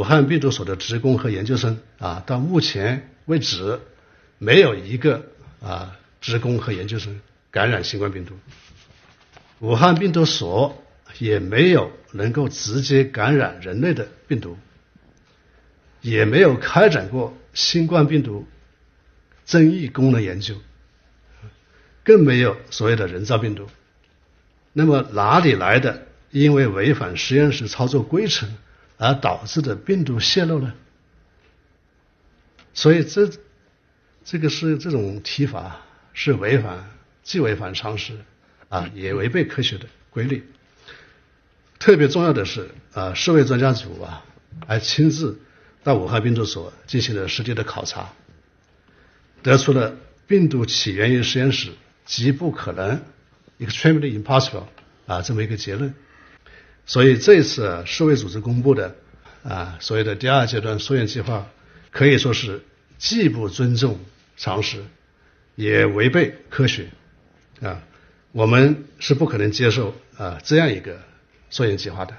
武汉病毒所的职工和研究生啊，到目前为止没有一个啊职工和研究生感染新冠病毒。武汉病毒所也没有能够直接感染人类的病毒，也没有开展过新冠病毒增益功能研究，更没有所谓的人造病毒。那么哪里来的因为违反实验室操作规程而导致的病毒泄露呢？所以这这个是这种提法是违反既违反常识啊，也违背科学的规律。特别重要的是啊，世卫专家组啊还亲自到武汉病毒所进行了实地的考察，得出了病毒起源于实验室极不可能。extremely impossible 啊，这么一个结论。所以这次世卫组织公布的啊所谓的第二阶段溯源计划，可以说是既不尊重常识，也违背科学啊。我们是不可能接受啊这样一个溯源计划的。